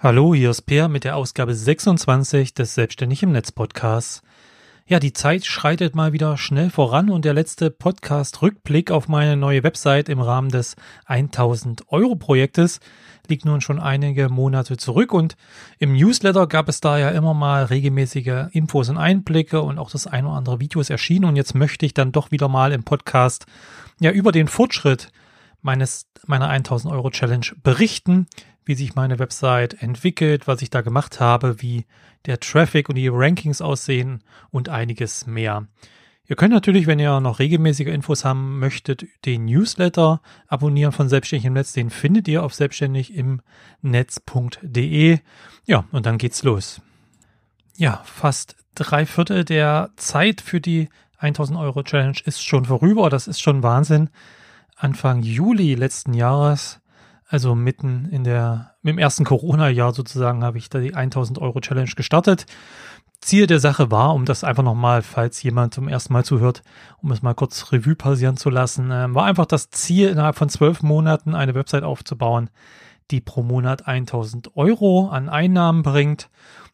Hallo, hier ist Peer mit der Ausgabe 26 des Selbstständig im Netz Podcasts. Ja, die Zeit schreitet mal wieder schnell voran und der letzte Podcast Rückblick auf meine neue Website im Rahmen des 1000 Euro Projektes liegt nun schon einige Monate zurück und im Newsletter gab es da ja immer mal regelmäßige Infos und Einblicke und auch das ein oder andere Video ist erschienen und jetzt möchte ich dann doch wieder mal im Podcast ja über den Fortschritt meines meiner 1000 Euro Challenge berichten, wie sich meine Website entwickelt, was ich da gemacht habe, wie der Traffic und die Rankings aussehen und einiges mehr. Ihr könnt natürlich, wenn ihr noch regelmäßige Infos haben möchtet, den Newsletter abonnieren von Selbstständig im Netz. Den findet ihr auf selbstständigimnetz.de. Ja, und dann geht's los. Ja, fast drei Viertel der Zeit für die 1000 Euro Challenge ist schon vorüber. Das ist schon Wahnsinn. Anfang Juli letzten Jahres also mitten in der, im ersten Corona-Jahr sozusagen, habe ich da die 1000 Euro Challenge gestartet. Ziel der Sache war, um das einfach nochmal, falls jemand zum ersten Mal zuhört, um es mal kurz Revue passieren zu lassen, äh, war einfach das Ziel, innerhalb von zwölf Monaten eine Website aufzubauen, die pro Monat 1000 Euro an Einnahmen bringt.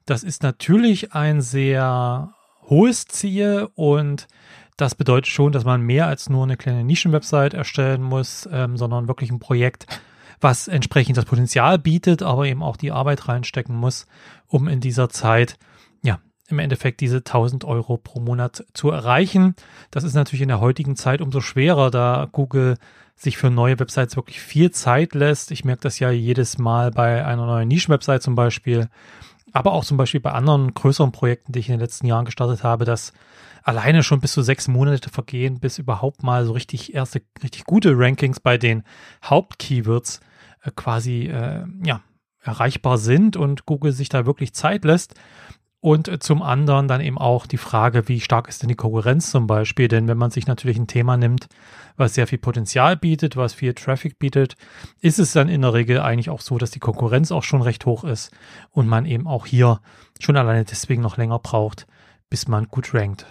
Das ist natürlich ein sehr hohes Ziel und das bedeutet schon, dass man mehr als nur eine kleine Nischenwebsite erstellen muss, ähm, sondern wirklich ein Projekt, was entsprechend das Potenzial bietet, aber eben auch die Arbeit reinstecken muss, um in dieser Zeit, ja, im Endeffekt diese 1000 Euro pro Monat zu erreichen. Das ist natürlich in der heutigen Zeit umso schwerer, da Google sich für neue Websites wirklich viel Zeit lässt. Ich merke das ja jedes Mal bei einer neuen Nischenwebsite zum Beispiel, aber auch zum Beispiel bei anderen größeren Projekten, die ich in den letzten Jahren gestartet habe, dass alleine schon bis zu sechs Monate vergehen, bis überhaupt mal so richtig erste, richtig gute Rankings bei den Hauptkeywords äh, quasi äh, ja, erreichbar sind und Google sich da wirklich Zeit lässt. Und äh, zum anderen dann eben auch die Frage, wie stark ist denn die Konkurrenz zum Beispiel? Denn wenn man sich natürlich ein Thema nimmt, was sehr viel Potenzial bietet, was viel Traffic bietet, ist es dann in der Regel eigentlich auch so, dass die Konkurrenz auch schon recht hoch ist und man eben auch hier schon alleine deswegen noch länger braucht, bis man gut rankt.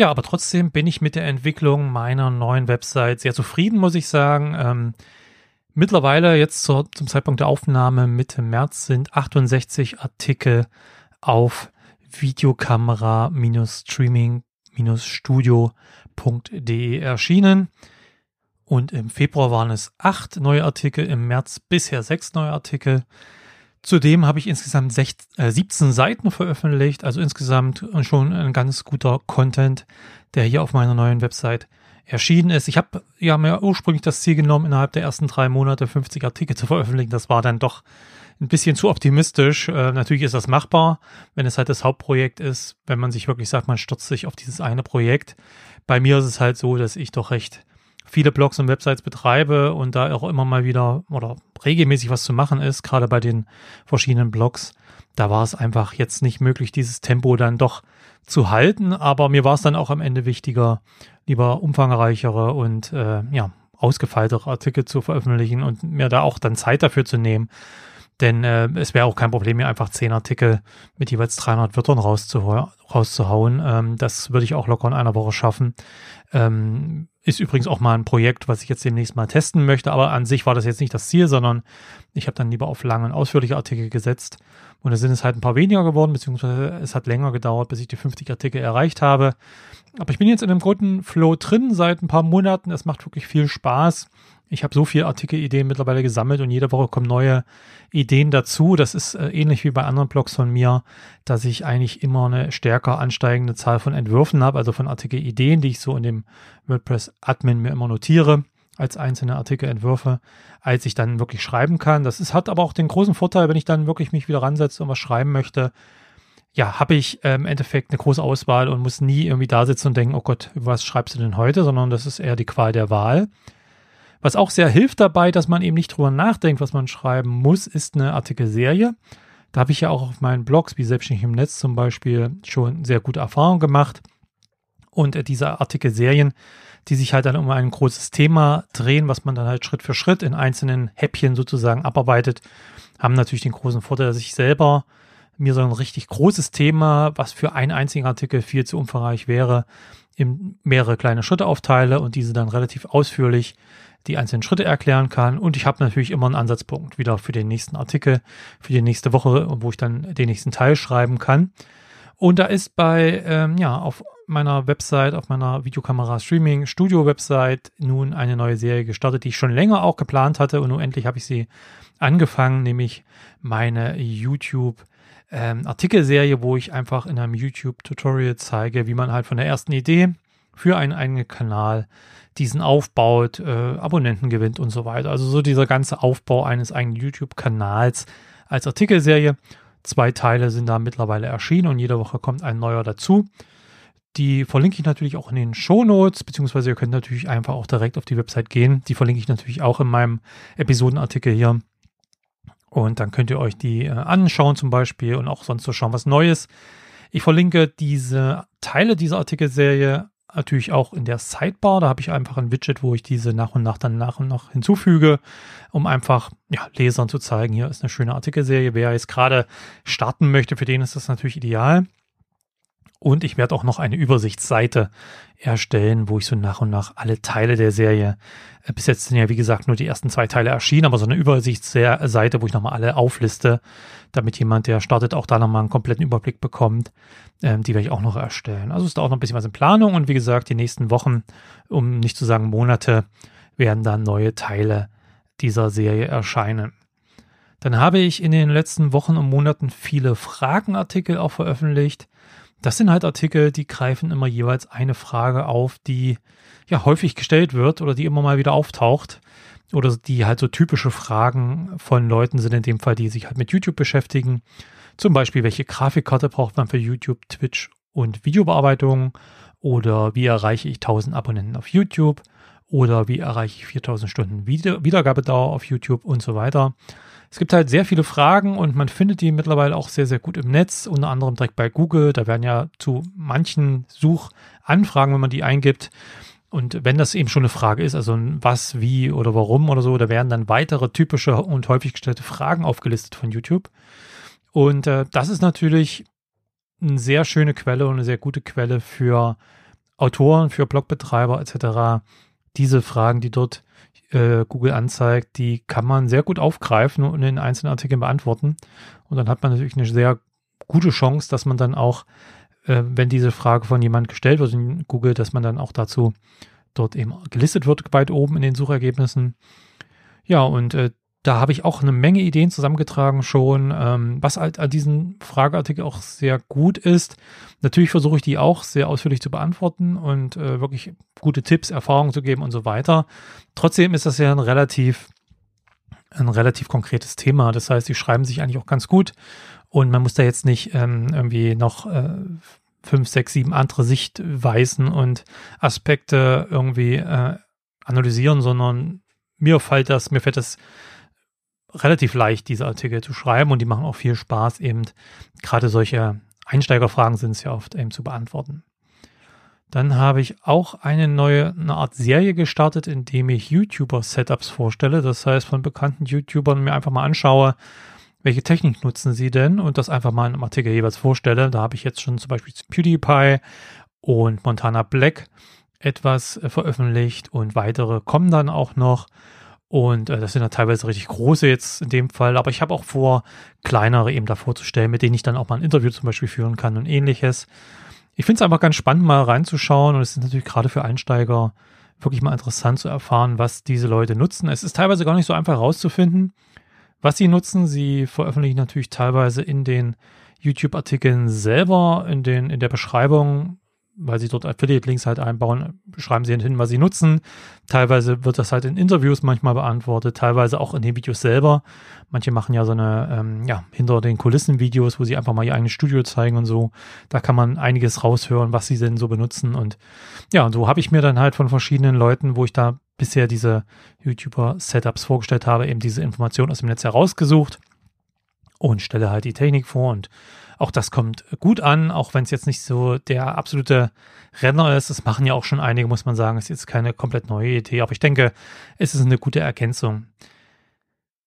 Ja, aber trotzdem bin ich mit der Entwicklung meiner neuen Website sehr zufrieden, muss ich sagen. Ähm, Mittlerweile jetzt zur, zum Zeitpunkt der Aufnahme Mitte März sind 68 Artikel auf Videokamera-Streaming-Studio.de erschienen. Und im Februar waren es acht neue Artikel, im März bisher sechs neue Artikel. Zudem habe ich insgesamt 16, äh, 17 Seiten veröffentlicht, also insgesamt schon ein ganz guter Content, der hier auf meiner neuen Website erschienen ist. Ich habe ja mir ursprünglich das Ziel genommen, innerhalb der ersten drei Monate 50 Artikel zu veröffentlichen. Das war dann doch ein bisschen zu optimistisch. Äh, natürlich ist das machbar, wenn es halt das Hauptprojekt ist, wenn man sich wirklich sagt, man stürzt sich auf dieses eine Projekt. Bei mir ist es halt so, dass ich doch recht viele Blogs und Websites betreibe und da auch immer mal wieder oder regelmäßig was zu machen ist, gerade bei den verschiedenen Blogs. Da war es einfach jetzt nicht möglich, dieses Tempo dann doch zu halten, aber mir war es dann auch am Ende wichtiger, lieber umfangreichere und äh, ja, ausgefeiltere Artikel zu veröffentlichen und mir da auch dann Zeit dafür zu nehmen. Denn äh, es wäre auch kein Problem, mir einfach zehn Artikel mit jeweils 300 Wörtern rauszuhauen. Ähm, das würde ich auch locker in einer Woche schaffen. Ähm, ist übrigens auch mal ein Projekt, was ich jetzt demnächst mal testen möchte. Aber an sich war das jetzt nicht das Ziel, sondern ich habe dann lieber auf lange und ausführliche Artikel gesetzt. Und da sind es halt ein paar weniger geworden, beziehungsweise es hat länger gedauert, bis ich die 50 Artikel erreicht habe. Aber ich bin jetzt in einem guten Flow drin seit ein paar Monaten. Es macht wirklich viel Spaß. Ich habe so viele Artikelideen mittlerweile gesammelt und jede Woche kommen neue Ideen dazu. Das ist äh, ähnlich wie bei anderen Blogs von mir, dass ich eigentlich immer eine stärker ansteigende Zahl von Entwürfen habe, also von Artikelideen, die ich so in dem WordPress-Admin mir immer notiere als einzelne Artikelentwürfe, als ich dann wirklich schreiben kann. Das ist, hat aber auch den großen Vorteil, wenn ich dann wirklich mich wieder ransetze und was schreiben möchte, ja, habe ich äh, im Endeffekt eine große Auswahl und muss nie irgendwie da sitzen und denken, oh Gott, was schreibst du denn heute, sondern das ist eher die Qual der Wahl. Was auch sehr hilft dabei, dass man eben nicht drüber nachdenkt, was man schreiben muss, ist eine Artikelserie. Da habe ich ja auch auf meinen Blogs, wie Selbstständig im Netz zum Beispiel, schon sehr gute Erfahrungen gemacht. Und äh, diese Artikelserien, die sich halt dann um ein großes Thema drehen, was man dann halt Schritt für Schritt in einzelnen Häppchen sozusagen abarbeitet, haben natürlich den großen Vorteil, dass ich selber mir so ein richtig großes Thema, was für einen einzigen Artikel viel zu umfangreich wäre, in mehrere kleine Schritte aufteile und diese dann relativ ausführlich die einzelnen Schritte erklären kann. Und ich habe natürlich immer einen Ansatzpunkt wieder für den nächsten Artikel, für die nächste Woche, wo ich dann den nächsten Teil schreiben kann. Und da ist bei, ähm, ja, auf meiner Website, auf meiner Videokamera Streaming Studio Website nun eine neue Serie gestartet, die ich schon länger auch geplant hatte und nun endlich habe ich sie angefangen, nämlich meine YouTube ähm, Artikelserie, wo ich einfach in einem YouTube Tutorial zeige, wie man halt von der ersten Idee für einen eigenen Kanal diesen aufbaut, äh, Abonnenten gewinnt und so weiter. Also so dieser ganze Aufbau eines eigenen YouTube-Kanals als Artikelserie. Zwei Teile sind da mittlerweile erschienen und jede Woche kommt ein neuer dazu. Die verlinke ich natürlich auch in den Show Notes, beziehungsweise ihr könnt natürlich einfach auch direkt auf die Website gehen. Die verlinke ich natürlich auch in meinem Episodenartikel hier. Und dann könnt ihr euch die äh, anschauen zum Beispiel und auch sonst so schauen, was Neues. Ich verlinke diese Teile dieser Artikelserie natürlich auch in der Sidebar. Da habe ich einfach ein Widget, wo ich diese nach und nach dann nach und nach hinzufüge, um einfach ja, Lesern zu zeigen, hier ist eine schöne Artikelserie. Wer jetzt gerade starten möchte, für den ist das natürlich ideal. Und ich werde auch noch eine Übersichtsseite erstellen, wo ich so nach und nach alle Teile der Serie, äh, bis jetzt sind ja wie gesagt nur die ersten zwei Teile erschienen, aber so eine Übersichtsseite, wo ich nochmal alle aufliste, damit jemand, der startet, auch da nochmal einen kompletten Überblick bekommt. Ähm, die werde ich auch noch erstellen. Also ist da auch noch ein bisschen was in Planung und wie gesagt, die nächsten Wochen, um nicht zu sagen Monate, werden dann neue Teile dieser Serie erscheinen. Dann habe ich in den letzten Wochen und Monaten viele Fragenartikel auch veröffentlicht. Das sind halt Artikel, die greifen immer jeweils eine Frage auf, die ja häufig gestellt wird oder die immer mal wieder auftaucht oder die halt so typische Fragen von Leuten sind, in dem Fall, die sich halt mit YouTube beschäftigen. Zum Beispiel, welche Grafikkarte braucht man für YouTube, Twitch und Videobearbeitung? Oder wie erreiche ich 1000 Abonnenten auf YouTube? Oder wie erreiche ich 4000 Stunden Wiedergabedauer auf YouTube und so weiter? Es gibt halt sehr viele Fragen und man findet die mittlerweile auch sehr, sehr gut im Netz, unter anderem direkt bei Google. Da werden ja zu manchen Suchanfragen, wenn man die eingibt, und wenn das eben schon eine Frage ist, also was, wie oder warum oder so, da werden dann weitere typische und häufig gestellte Fragen aufgelistet von YouTube. Und äh, das ist natürlich eine sehr schöne Quelle und eine sehr gute Quelle für Autoren, für Blogbetreiber etc. Diese Fragen, die dort äh, Google anzeigt, die kann man sehr gut aufgreifen und in einzelnen Artikeln beantworten. Und dann hat man natürlich eine sehr gute Chance, dass man dann auch, äh, wenn diese Frage von jemand gestellt wird in Google, dass man dann auch dazu dort eben gelistet wird, weit oben in den Suchergebnissen. Ja, und äh, da habe ich auch eine Menge Ideen zusammengetragen schon, ähm, was halt an diesem Frageartikel auch sehr gut ist. Natürlich versuche ich die auch sehr ausführlich zu beantworten und äh, wirklich gute Tipps, Erfahrungen zu geben und so weiter. Trotzdem ist das ja ein relativ, ein relativ konkretes Thema. Das heißt, die schreiben sich eigentlich auch ganz gut und man muss da jetzt nicht ähm, irgendwie noch äh, fünf, sechs, sieben andere Sichtweisen und Aspekte irgendwie äh, analysieren, sondern mir fällt das, mir fällt das relativ leicht, diese Artikel zu schreiben und die machen auch viel Spaß, eben gerade solche Einsteigerfragen sind es ja oft eben zu beantworten. Dann habe ich auch eine neue, eine Art Serie gestartet, in dem ich YouTuber-Setups vorstelle. Das heißt, von bekannten YouTubern mir einfach mal anschaue, welche Technik nutzen sie denn und das einfach mal in einem Artikel jeweils vorstelle. Da habe ich jetzt schon zum Beispiel PewDiePie und Montana Black etwas äh, veröffentlicht und weitere kommen dann auch noch. Und äh, das sind ja teilweise richtig große jetzt in dem Fall, aber ich habe auch vor, kleinere eben da vorzustellen, mit denen ich dann auch mal ein Interview zum Beispiel führen kann und ähnliches. Ich finde es einfach ganz spannend, mal reinzuschauen und es ist natürlich gerade für Einsteiger wirklich mal interessant zu erfahren, was diese Leute nutzen. Es ist teilweise gar nicht so einfach herauszufinden, was sie nutzen. Sie veröffentlichen natürlich teilweise in den YouTube-Artikeln selber, in, den, in der Beschreibung weil sie dort Affiliate-Links halt einbauen, schreiben sie hin, was sie nutzen. Teilweise wird das halt in Interviews manchmal beantwortet, teilweise auch in den Videos selber. Manche machen ja so eine, ähm, ja, hinter den Kulissen-Videos, wo sie einfach mal ihr eigenes Studio zeigen und so. Da kann man einiges raushören, was sie denn so benutzen. Und ja, und so habe ich mir dann halt von verschiedenen Leuten, wo ich da bisher diese YouTuber-Setups vorgestellt habe, eben diese Informationen aus dem Netz herausgesucht und stelle halt die Technik vor und auch das kommt gut an, auch wenn es jetzt nicht so der absolute Renner ist. Das machen ja auch schon einige, muss man sagen. Es ist jetzt keine komplett neue Idee, aber ich denke, es ist eine gute Ergänzung.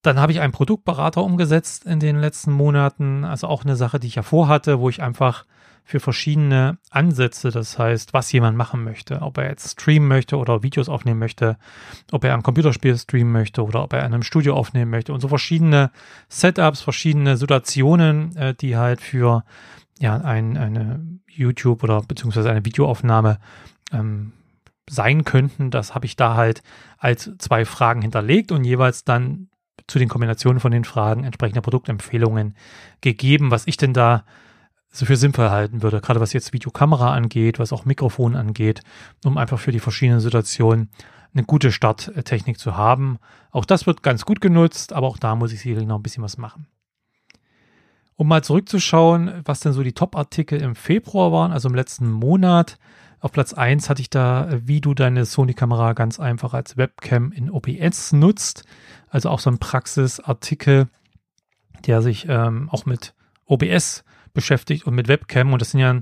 Dann habe ich einen Produktberater umgesetzt in den letzten Monaten. Also auch eine Sache, die ich ja vorhatte, wo ich einfach für verschiedene Ansätze, das heißt, was jemand machen möchte, ob er jetzt streamen möchte oder Videos aufnehmen möchte, ob er ein Computerspiel streamen möchte oder ob er in einem Studio aufnehmen möchte und so verschiedene Setups, verschiedene Situationen, äh, die halt für ja ein, eine YouTube oder beziehungsweise eine Videoaufnahme ähm, sein könnten. Das habe ich da halt als zwei Fragen hinterlegt und jeweils dann zu den Kombinationen von den Fragen entsprechende Produktempfehlungen gegeben, was ich denn da so für sinnvoll halten würde, gerade was jetzt Videokamera angeht, was auch Mikrofon angeht, um einfach für die verschiedenen Situationen eine gute Starttechnik zu haben. Auch das wird ganz gut genutzt, aber auch da muss ich sicherlich noch ein bisschen was machen. Um mal zurückzuschauen, was denn so die Top-Artikel im Februar waren, also im letzten Monat. Auf Platz 1 hatte ich da, wie du deine Sony-Kamera ganz einfach als Webcam in OBS nutzt. Also auch so ein Praxisartikel, der sich ähm, auch mit OBS beschäftigt und mit Webcam. Und das sind ja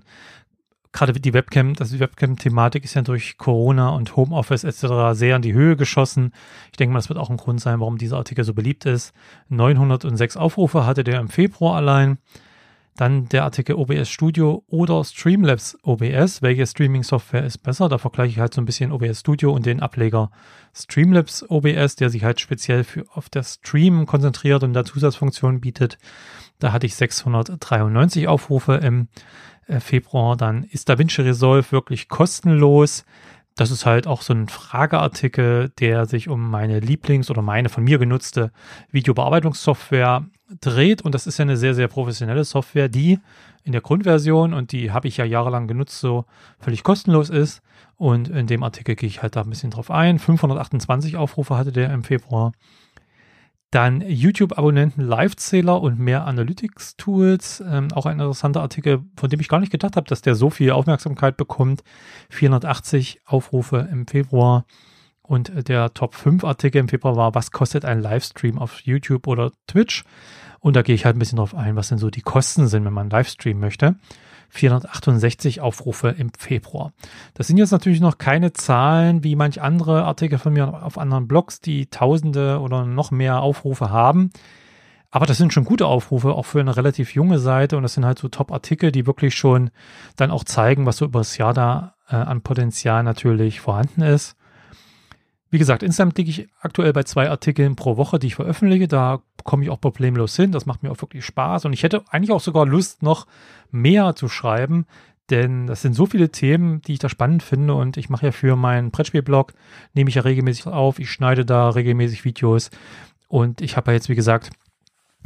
gerade die Webcam, das die Webcam-Thematik ist ja durch Corona und Homeoffice etc. sehr in die Höhe geschossen. Ich denke mal, das wird auch ein Grund sein, warum dieser Artikel so beliebt ist. 906 Aufrufe hatte der im Februar allein. Dann der Artikel OBS Studio oder Streamlabs OBS. Welche Streaming-Software ist besser? Da vergleiche ich halt so ein bisschen OBS Studio und den Ableger Streamlabs OBS, der sich halt speziell für auf das Stream konzentriert und da Zusatzfunktionen bietet. Da hatte ich 693 Aufrufe im äh, Februar. Dann ist DaVinci Resolve wirklich kostenlos. Das ist halt auch so ein Frageartikel, der sich um meine Lieblings- oder meine von mir genutzte Videobearbeitungssoftware dreht. Und das ist ja eine sehr, sehr professionelle Software, die in der Grundversion, und die habe ich ja jahrelang genutzt, so völlig kostenlos ist. Und in dem Artikel gehe ich halt da ein bisschen drauf ein. 528 Aufrufe hatte der im Februar. Dann YouTube-Abonnenten, Live-Zähler und mehr Analytics-Tools. Ähm, auch ein interessanter Artikel, von dem ich gar nicht gedacht habe, dass der so viel Aufmerksamkeit bekommt. 480 Aufrufe im Februar. Und der Top 5 Artikel im Februar war, was kostet ein Livestream auf YouTube oder Twitch? Und da gehe ich halt ein bisschen drauf ein, was denn so die Kosten sind, wenn man Livestream möchte. 468 Aufrufe im Februar. Das sind jetzt natürlich noch keine Zahlen wie manch andere Artikel von mir auf anderen Blogs, die Tausende oder noch mehr Aufrufe haben. Aber das sind schon gute Aufrufe, auch für eine relativ junge Seite. Und das sind halt so Top-Artikel, die wirklich schon dann auch zeigen, was so über das Jahr da äh, an Potenzial natürlich vorhanden ist. Wie gesagt, insgesamt liege ich aktuell bei zwei Artikeln pro Woche, die ich veröffentliche. Da komme ich auch problemlos hin. Das macht mir auch wirklich Spaß. Und ich hätte eigentlich auch sogar Lust, noch mehr zu schreiben. Denn das sind so viele Themen, die ich da spannend finde. Und ich mache ja für meinen Brettspielblog, nehme ich ja regelmäßig auf. Ich schneide da regelmäßig Videos. Und ich habe ja jetzt, wie gesagt,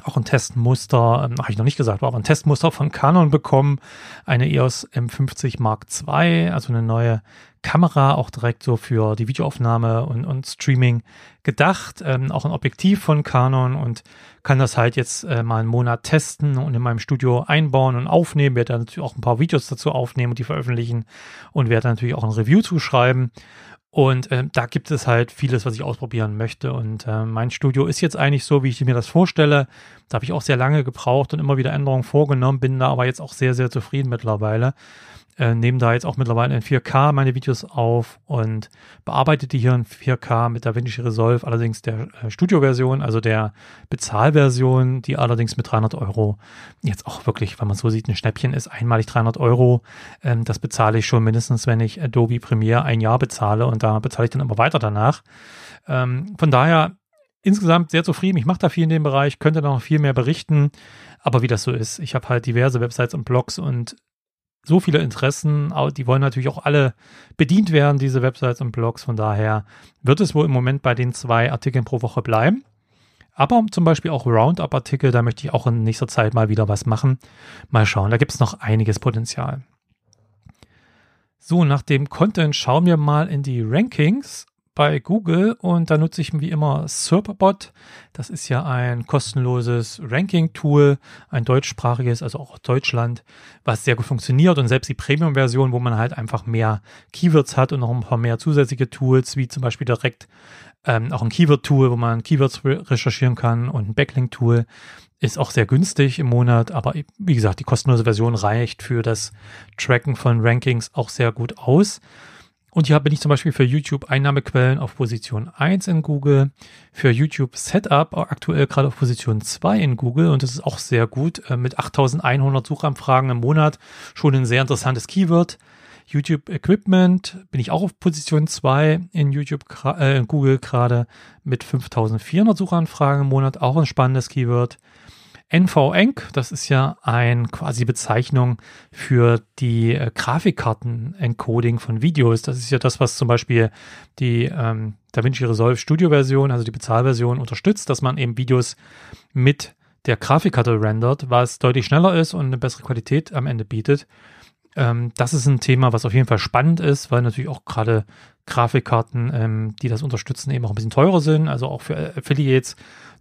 auch ein Testmuster, ähm, habe ich noch nicht gesagt, aber ein Testmuster von Canon bekommen, eine EOS M50 Mark II, also eine neue Kamera, auch direkt so für die Videoaufnahme und, und Streaming gedacht, ähm, auch ein Objektiv von Canon und kann das halt jetzt äh, mal einen Monat testen und in meinem Studio einbauen und aufnehmen, werde dann natürlich auch ein paar Videos dazu aufnehmen und die veröffentlichen und werde natürlich auch ein Review zuschreiben und äh, da gibt es halt vieles, was ich ausprobieren möchte. Und äh, mein Studio ist jetzt eigentlich so, wie ich mir das vorstelle. Da habe ich auch sehr lange gebraucht und immer wieder Änderungen vorgenommen, bin da aber jetzt auch sehr, sehr zufrieden mittlerweile äh, nehme da jetzt auch mittlerweile in 4K meine Videos auf und bearbeite die hier in 4K mit DaVinci Resolve, allerdings der äh, Studio-Version, also der Bezahlversion, die allerdings mit 300 Euro jetzt auch wirklich, wenn man so sieht, ein Schnäppchen ist, einmalig 300 Euro. Ähm, das bezahle ich schon mindestens, wenn ich Adobe Premiere ein Jahr bezahle und da bezahle ich dann immer weiter danach. Ähm, von daher insgesamt sehr zufrieden. Ich mache da viel in dem Bereich, könnte noch viel mehr berichten. Aber wie das so ist, ich habe halt diverse Websites und Blogs und so viele Interessen, die wollen natürlich auch alle bedient werden, diese Websites und Blogs. Von daher wird es wohl im Moment bei den zwei Artikeln pro Woche bleiben. Aber zum Beispiel auch Roundup-Artikel, da möchte ich auch in nächster Zeit mal wieder was machen. Mal schauen, da gibt es noch einiges Potenzial. So, nach dem Content schauen wir mal in die Rankings bei Google und da nutze ich wie immer Serpbot. Das ist ja ein kostenloses Ranking-Tool, ein deutschsprachiges, also auch Deutschland, was sehr gut funktioniert und selbst die Premium-Version, wo man halt einfach mehr Keywords hat und noch ein paar mehr zusätzliche Tools, wie zum Beispiel direkt ähm, auch ein Keyword-Tool, wo man Keywords re recherchieren kann und ein Backlink-Tool, ist auch sehr günstig im Monat, aber wie gesagt, die kostenlose Version reicht für das Tracken von Rankings auch sehr gut aus. Und hier bin ich zum Beispiel für YouTube Einnahmequellen auf Position 1 in Google, für YouTube Setup aktuell gerade auf Position 2 in Google und das ist auch sehr gut äh, mit 8100 Suchanfragen im Monat, schon ein sehr interessantes Keyword. YouTube Equipment bin ich auch auf Position 2 in YouTube, äh, in Google gerade mit 5400 Suchanfragen im Monat, auch ein spannendes Keyword. NVENC, das ist ja ein quasi Bezeichnung für die äh, Grafikkarten-Encoding von Videos. Das ist ja das, was zum Beispiel die ähm, DaVinci Resolve Studio Version, also die Bezahlversion, unterstützt, dass man eben Videos mit der Grafikkarte rendert, was deutlich schneller ist und eine bessere Qualität am Ende bietet. Ähm, das ist ein Thema, was auf jeden Fall spannend ist, weil natürlich auch gerade Grafikkarten, ähm, die das unterstützen, eben auch ein bisschen teurer sind. Also auch für Affiliates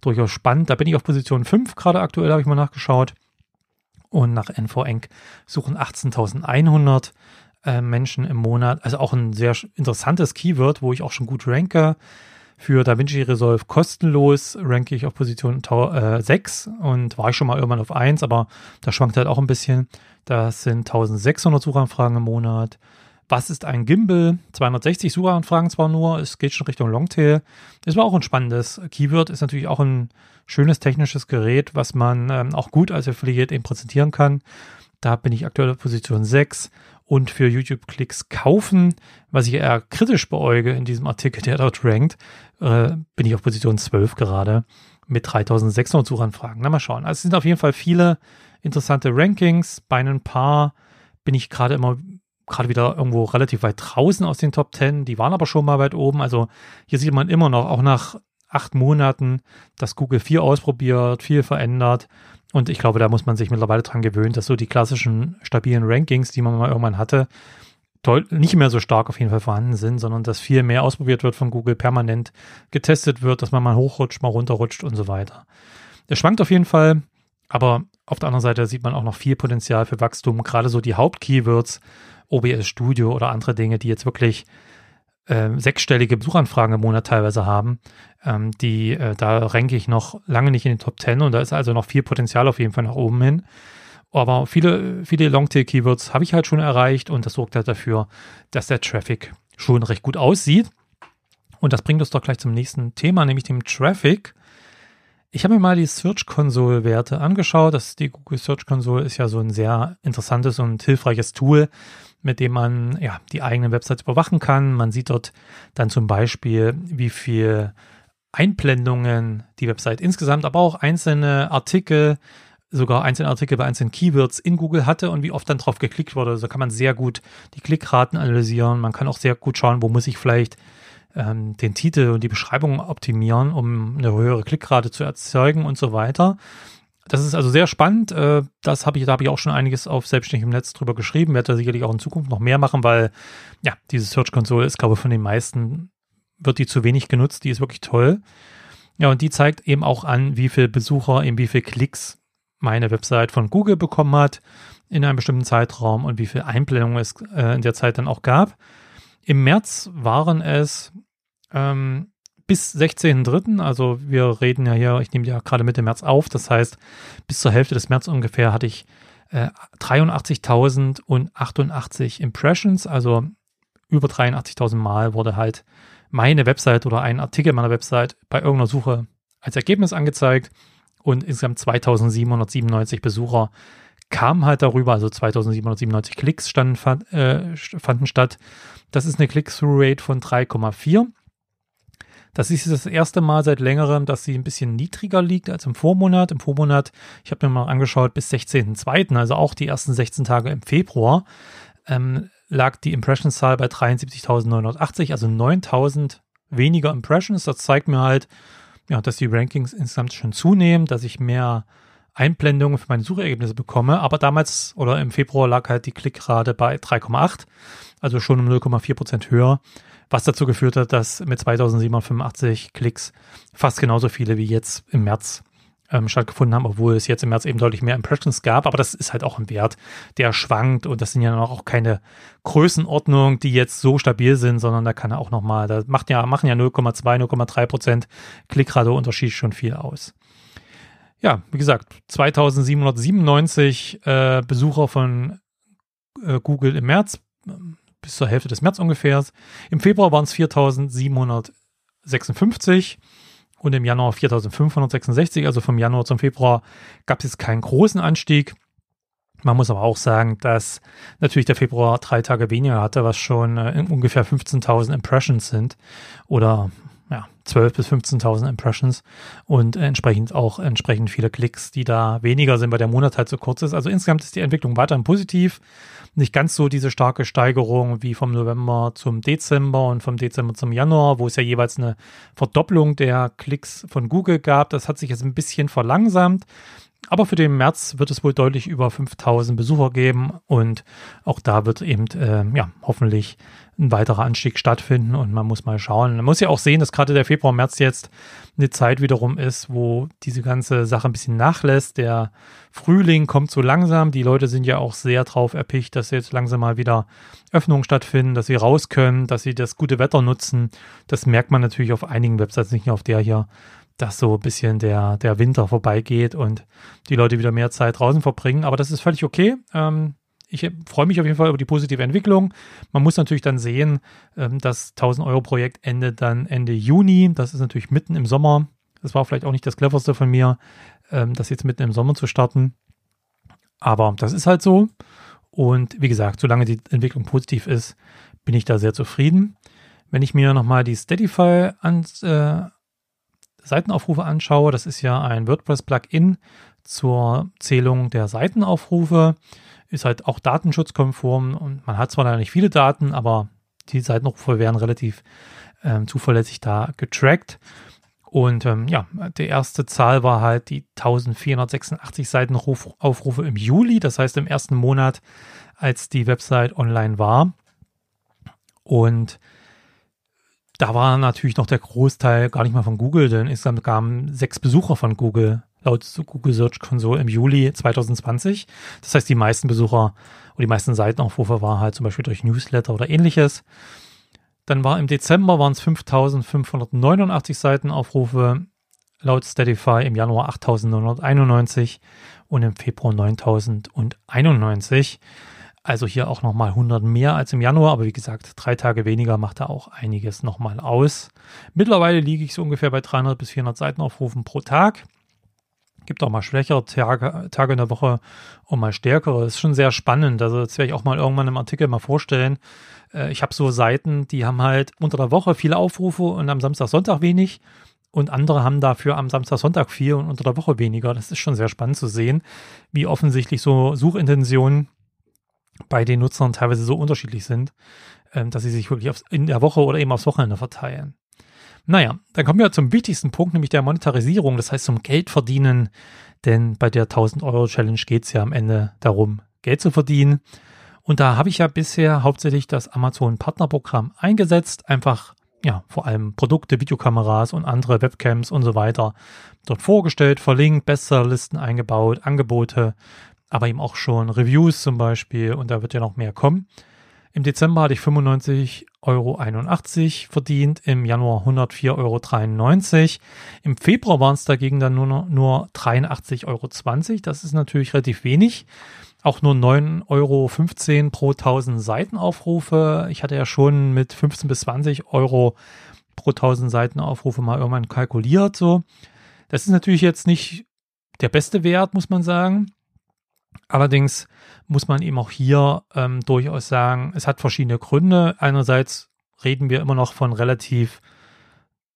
durchaus spannend. Da bin ich auf Position 5 gerade aktuell, habe ich mal nachgeschaut. Und nach NVENC suchen 18.100 äh, Menschen im Monat. Also auch ein sehr interessantes Keyword, wo ich auch schon gut ranke. Für DaVinci Resolve kostenlos ranke ich auf Position äh, 6 und war ich schon mal irgendwann auf 1, aber da schwankt halt auch ein bisschen. Das sind 1600 Suchanfragen im Monat. Was ist ein Gimbal? 260 Suchanfragen zwar nur, es geht schon Richtung Longtail. Es war auch ein spannendes Keyword, ist natürlich auch ein schönes technisches Gerät, was man ähm, auch gut als Affiliate eben präsentieren kann. Da bin ich aktuell auf Position 6 und für YouTube-Klicks kaufen, was ich eher kritisch beäuge in diesem Artikel, der dort rankt, äh, bin ich auf Position 12 gerade mit 3600 Suchanfragen. Na, mal schauen. Also es sind auf jeden Fall viele interessante Rankings. Bei ein paar bin ich gerade immer gerade wieder irgendwo relativ weit draußen aus den Top 10. Die waren aber schon mal weit oben. Also hier sieht man immer noch, auch nach acht Monaten, dass Google viel ausprobiert, viel verändert. Und ich glaube, da muss man sich mittlerweile dran gewöhnen, dass so die klassischen stabilen Rankings, die man mal irgendwann hatte, nicht mehr so stark auf jeden Fall vorhanden sind, sondern dass viel mehr ausprobiert wird von Google, permanent getestet wird, dass man mal hochrutscht, mal runterrutscht und so weiter. Es schwankt auf jeden Fall, aber auf der anderen Seite sieht man auch noch viel Potenzial für Wachstum. Gerade so die Hauptkeywords, OBS Studio oder andere Dinge, die jetzt wirklich äh, sechsstellige Besuchanfragen im Monat teilweise haben, ähm, die, äh, da ranke ich noch lange nicht in den Top 10 und da ist also noch viel Potenzial auf jeden Fall nach oben hin. Aber viele, viele Longtail-Keywords habe ich halt schon erreicht und das sorgt halt dafür, dass der Traffic schon recht gut aussieht. Und das bringt uns doch gleich zum nächsten Thema, nämlich dem Traffic. Ich habe mir mal die Search Console Werte angeschaut. Das, die Google Search Console ist ja so ein sehr interessantes und hilfreiches Tool, mit dem man ja die eigenen Websites überwachen kann. Man sieht dort dann zum Beispiel, wie viel Einblendungen die Website insgesamt, aber auch einzelne Artikel, sogar einzelne Artikel bei einzelnen Keywords in Google hatte und wie oft dann drauf geklickt wurde. So kann man sehr gut die Klickraten analysieren. Man kann auch sehr gut schauen, wo muss ich vielleicht ähm, den Titel und die Beschreibung optimieren, um eine höhere Klickrate zu erzeugen und so weiter. Das ist also sehr spannend. Äh, das habe ich, da habe ich auch schon einiges auf selbstständigem Netz drüber geschrieben. Werde da sicherlich auch in Zukunft noch mehr machen, weil ja, diese Search Console ist, glaube ich, von den meisten wird die zu wenig genutzt. Die ist wirklich toll. Ja, und die zeigt eben auch an, wie viele Besucher, eben wie viele Klicks meine Website von Google bekommen hat in einem bestimmten Zeitraum und wie viele Einblendungen es äh, in der Zeit dann auch gab. Im März waren es ähm, bis 16.3., also wir reden ja hier, ich nehme ja gerade Mitte März auf, das heißt, bis zur Hälfte des März ungefähr hatte ich äh, 83.088 Impressions, also über 83.000 Mal wurde halt meine Website oder ein Artikel meiner Website bei irgendeiner Suche als Ergebnis angezeigt und insgesamt 2797 Besucher kamen halt darüber, also 2797 Klicks standen, äh, fanden statt. Das ist eine Click-Through-Rate von 3,4. Das ist das erste Mal seit längerem, dass sie ein bisschen niedriger liegt als im Vormonat. Im Vormonat, ich habe mir mal angeschaut, bis 16.02., also auch die ersten 16 Tage im Februar, ähm, lag die Impressions-Zahl bei 73.980, also 9.000 weniger Impressions. Das zeigt mir halt, ja, dass die Rankings insgesamt schon zunehmen, dass ich mehr Einblendungen für meine Suchergebnisse bekomme. Aber damals oder im Februar lag halt die Klickrate bei 3,8, also schon um 0,4 Prozent höher was dazu geführt hat, dass mit 2785 Klicks fast genauso viele wie jetzt im März ähm, stattgefunden haben, obwohl es jetzt im März eben deutlich mehr Impressions gab. Aber das ist halt auch ein Wert, der schwankt und das sind ja auch keine Größenordnungen, die jetzt so stabil sind, sondern da kann er auch nochmal, da macht ja, machen ja 0,2, 0,3 Prozent Klickrate-Unterschied schon viel aus. Ja, wie gesagt, 2797 äh, Besucher von äh, Google im März bis zur Hälfte des März ungefähr. Im Februar waren es 4.756 und im Januar 4.566. Also vom Januar zum Februar gab es jetzt keinen großen Anstieg. Man muss aber auch sagen, dass natürlich der Februar drei Tage weniger hatte, was schon äh, ungefähr 15.000 Impressions sind oder 12.000 bis 15.000 Impressions und entsprechend auch entsprechend viele Klicks, die da weniger sind, weil der Monat halt so kurz ist. Also insgesamt ist die Entwicklung weiterhin positiv. Nicht ganz so diese starke Steigerung wie vom November zum Dezember und vom Dezember zum Januar, wo es ja jeweils eine Verdopplung der Klicks von Google gab. Das hat sich jetzt ein bisschen verlangsamt. Aber für den März wird es wohl deutlich über 5000 Besucher geben und auch da wird eben, äh, ja, hoffentlich ein weiterer Anstieg stattfinden und man muss mal schauen. Man muss ja auch sehen, dass gerade der Februar, März jetzt eine Zeit wiederum ist, wo diese ganze Sache ein bisschen nachlässt. Der Frühling kommt so langsam. Die Leute sind ja auch sehr drauf erpicht, dass jetzt langsam mal wieder Öffnungen stattfinden, dass sie raus können, dass sie das gute Wetter nutzen. Das merkt man natürlich auf einigen Websites, nicht nur auf der hier dass so ein bisschen der, der Winter vorbeigeht und die Leute wieder mehr Zeit draußen verbringen. Aber das ist völlig okay. Ähm, ich freue mich auf jeden Fall über die positive Entwicklung. Man muss natürlich dann sehen, ähm, das 1000 Euro Projekt endet dann Ende Juni. Das ist natürlich mitten im Sommer. Das war vielleicht auch nicht das cleverste von mir, ähm, das jetzt mitten im Sommer zu starten. Aber das ist halt so. Und wie gesagt, solange die Entwicklung positiv ist, bin ich da sehr zufrieden. Wenn ich mir nochmal die Steadify an, äh, Seitenaufrufe anschaue, das ist ja ein WordPress-Plugin zur Zählung der Seitenaufrufe, ist halt auch datenschutzkonform und man hat zwar leider nicht viele Daten, aber die Seitenaufrufe werden relativ ähm, zuverlässig da getrackt. Und ähm, ja, die erste Zahl war halt die 1486 Seitenaufrufe im Juli, das heißt im ersten Monat, als die Website online war. Und da war natürlich noch der Großteil gar nicht mal von Google, denn insgesamt kamen sechs Besucher von Google laut Google Search Console im Juli 2020. Das heißt, die meisten Besucher oder die meisten Seitenaufrufe waren halt zum Beispiel durch Newsletter oder ähnliches. Dann war im Dezember waren es 5589 Seitenaufrufe, laut Steadify im Januar 8991 und im Februar 9091. Also hier auch nochmal 100 mehr als im Januar, aber wie gesagt, drei Tage weniger macht da auch einiges nochmal aus. Mittlerweile liege ich so ungefähr bei 300 bis 400 Seitenaufrufen pro Tag. Gibt auch mal schwächere Tage, Tage in der Woche und mal stärkere. Ist schon sehr spannend. Also das werde ich auch mal irgendwann im Artikel mal vorstellen. Äh, ich habe so Seiten, die haben halt unter der Woche viele Aufrufe und am Samstag, Sonntag wenig. Und andere haben dafür am Samstag, Sonntag viel und unter der Woche weniger. Das ist schon sehr spannend zu sehen, wie offensichtlich so Suchintentionen bei den Nutzern teilweise so unterschiedlich sind, ähm, dass sie sich wirklich aufs, in der Woche oder eben aufs Wochenende verteilen. Naja, dann kommen wir zum wichtigsten Punkt, nämlich der Monetarisierung, das heißt zum Geld verdienen, denn bei der 1000 Euro Challenge geht es ja am Ende darum, Geld zu verdienen. Und da habe ich ja bisher hauptsächlich das Amazon Partnerprogramm eingesetzt, einfach ja, vor allem Produkte, Videokameras und andere Webcams und so weiter dort vorgestellt, verlinkt, Bestsellerlisten eingebaut, Angebote aber eben auch schon Reviews zum Beispiel und da wird ja noch mehr kommen. Im Dezember hatte ich 95,81 Euro verdient, im Januar 104,93 Euro. Im Februar waren es dagegen dann nur, nur 83,20 Euro. Das ist natürlich relativ wenig. Auch nur 9,15 Euro pro 1000 Seitenaufrufe. Ich hatte ja schon mit 15 bis 20 Euro pro 1000 Seitenaufrufe mal irgendwann kalkuliert. So. Das ist natürlich jetzt nicht der beste Wert, muss man sagen. Allerdings muss man eben auch hier ähm, durchaus sagen, es hat verschiedene Gründe. Einerseits reden wir immer noch von relativ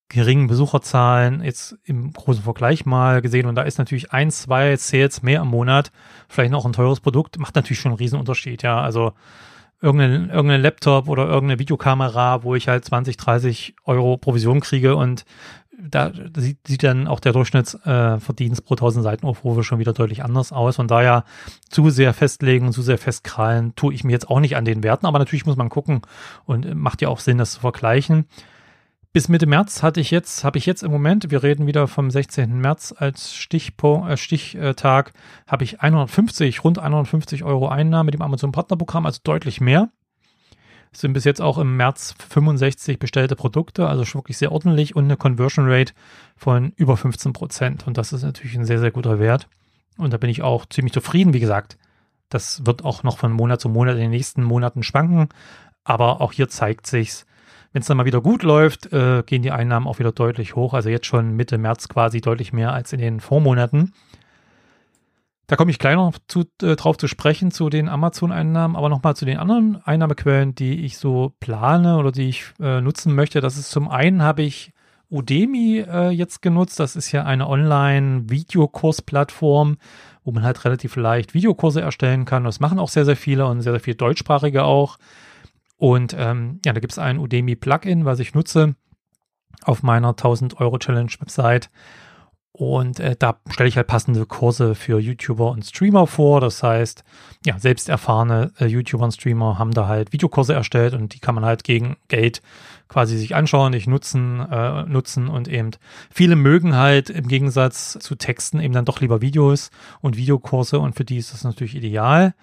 geringen Besucherzahlen, jetzt im großen Vergleich mal gesehen. Und da ist natürlich ein, zwei Sales mehr im Monat, vielleicht noch ein teures Produkt, macht natürlich schon einen riesen Unterschied. Ja, also irgendein, irgendein Laptop oder irgendeine Videokamera, wo ich halt 20, 30 Euro Provision kriege und da sieht, sieht dann auch der Durchschnittsverdienst äh, pro 1000 Seitenaufrufe schon wieder deutlich anders aus. Von daher zu sehr festlegen, zu sehr festkrallen, tue ich mir jetzt auch nicht an den Werten, aber natürlich muss man gucken und macht ja auch Sinn, das zu vergleichen. Bis Mitte März hatte ich jetzt, habe ich jetzt im Moment, wir reden wieder vom 16. März als Stichpunkt, äh, Stichtag, habe ich 150, rund 150 Euro Einnahmen mit dem Amazon Partnerprogramm, also deutlich mehr. Sind bis jetzt auch im März 65 bestellte Produkte, also schon wirklich sehr ordentlich und eine Conversion Rate von über 15 Prozent. Und das ist natürlich ein sehr, sehr guter Wert. Und da bin ich auch ziemlich zufrieden. Wie gesagt, das wird auch noch von Monat zu Monat in den nächsten Monaten schwanken. Aber auch hier zeigt sich's, wenn es dann mal wieder gut läuft, äh, gehen die Einnahmen auch wieder deutlich hoch. Also jetzt schon Mitte März quasi deutlich mehr als in den Vormonaten. Da komme ich gleich noch zu, äh, drauf zu sprechen, zu den Amazon-Einnahmen, aber nochmal zu den anderen Einnahmequellen, die ich so plane oder die ich äh, nutzen möchte. Das ist zum einen habe ich Udemy äh, jetzt genutzt. Das ist ja eine Online-Videokurs-Plattform, wo man halt relativ leicht Videokurse erstellen kann. Das machen auch sehr, sehr viele und sehr, sehr viele deutschsprachige auch. Und ähm, ja, da gibt es ein Udemy-Plugin, was ich nutze auf meiner 1000 Euro Challenge-Website. Und äh, da stelle ich halt passende Kurse für YouTuber und Streamer vor. Das heißt, ja, selbst erfahrene äh, YouTuber und Streamer haben da halt Videokurse erstellt und die kann man halt gegen Geld quasi sich anschauen, nicht nutzen, äh, nutzen und eben viele mögen halt im Gegensatz zu Texten eben dann doch lieber Videos und Videokurse und für die ist das natürlich ideal.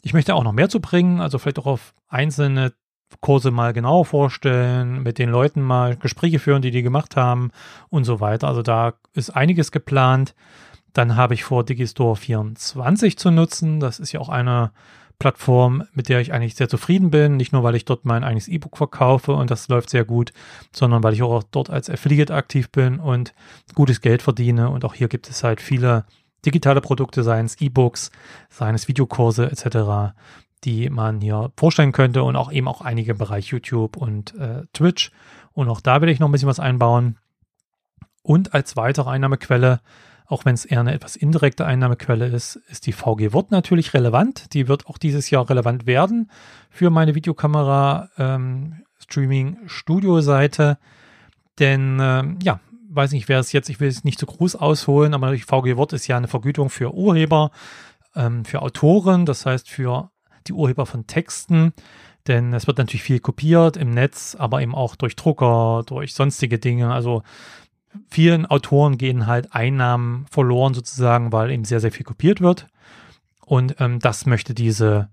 Ich möchte auch noch mehr zu bringen, also vielleicht auch auf einzelne Kurse mal genauer vorstellen, mit den Leuten mal Gespräche führen, die die gemacht haben und so weiter. Also da ist einiges geplant. Dann habe ich vor, Digistore 24 zu nutzen. Das ist ja auch eine Plattform, mit der ich eigentlich sehr zufrieden bin. Nicht nur, weil ich dort mein eigenes E-Book verkaufe und das läuft sehr gut, sondern weil ich auch dort als Affiliate aktiv bin und gutes Geld verdiene. Und auch hier gibt es halt viele digitale Produkte, seien es E-Books, seien es Videokurse etc., die man hier vorstellen könnte und auch eben auch einige Bereich YouTube und äh, Twitch. Und auch da will ich noch ein bisschen was einbauen. Und als weitere Einnahmequelle, auch wenn es eher eine etwas indirekte Einnahmequelle ist, ist die VG Wort natürlich relevant. Die wird auch dieses Jahr relevant werden für meine Videokamera ähm, Streaming Studio Seite. Denn ähm, ja, weiß nicht, wer es jetzt, ich will es nicht zu groß ausholen, aber die VG Wort ist ja eine Vergütung für Urheber, ähm, für Autoren, das heißt für die Urheber von Texten, denn es wird natürlich viel kopiert im Netz, aber eben auch durch Drucker, durch sonstige Dinge. Also vielen Autoren gehen halt Einnahmen verloren sozusagen, weil eben sehr, sehr viel kopiert wird. Und ähm, das möchte diese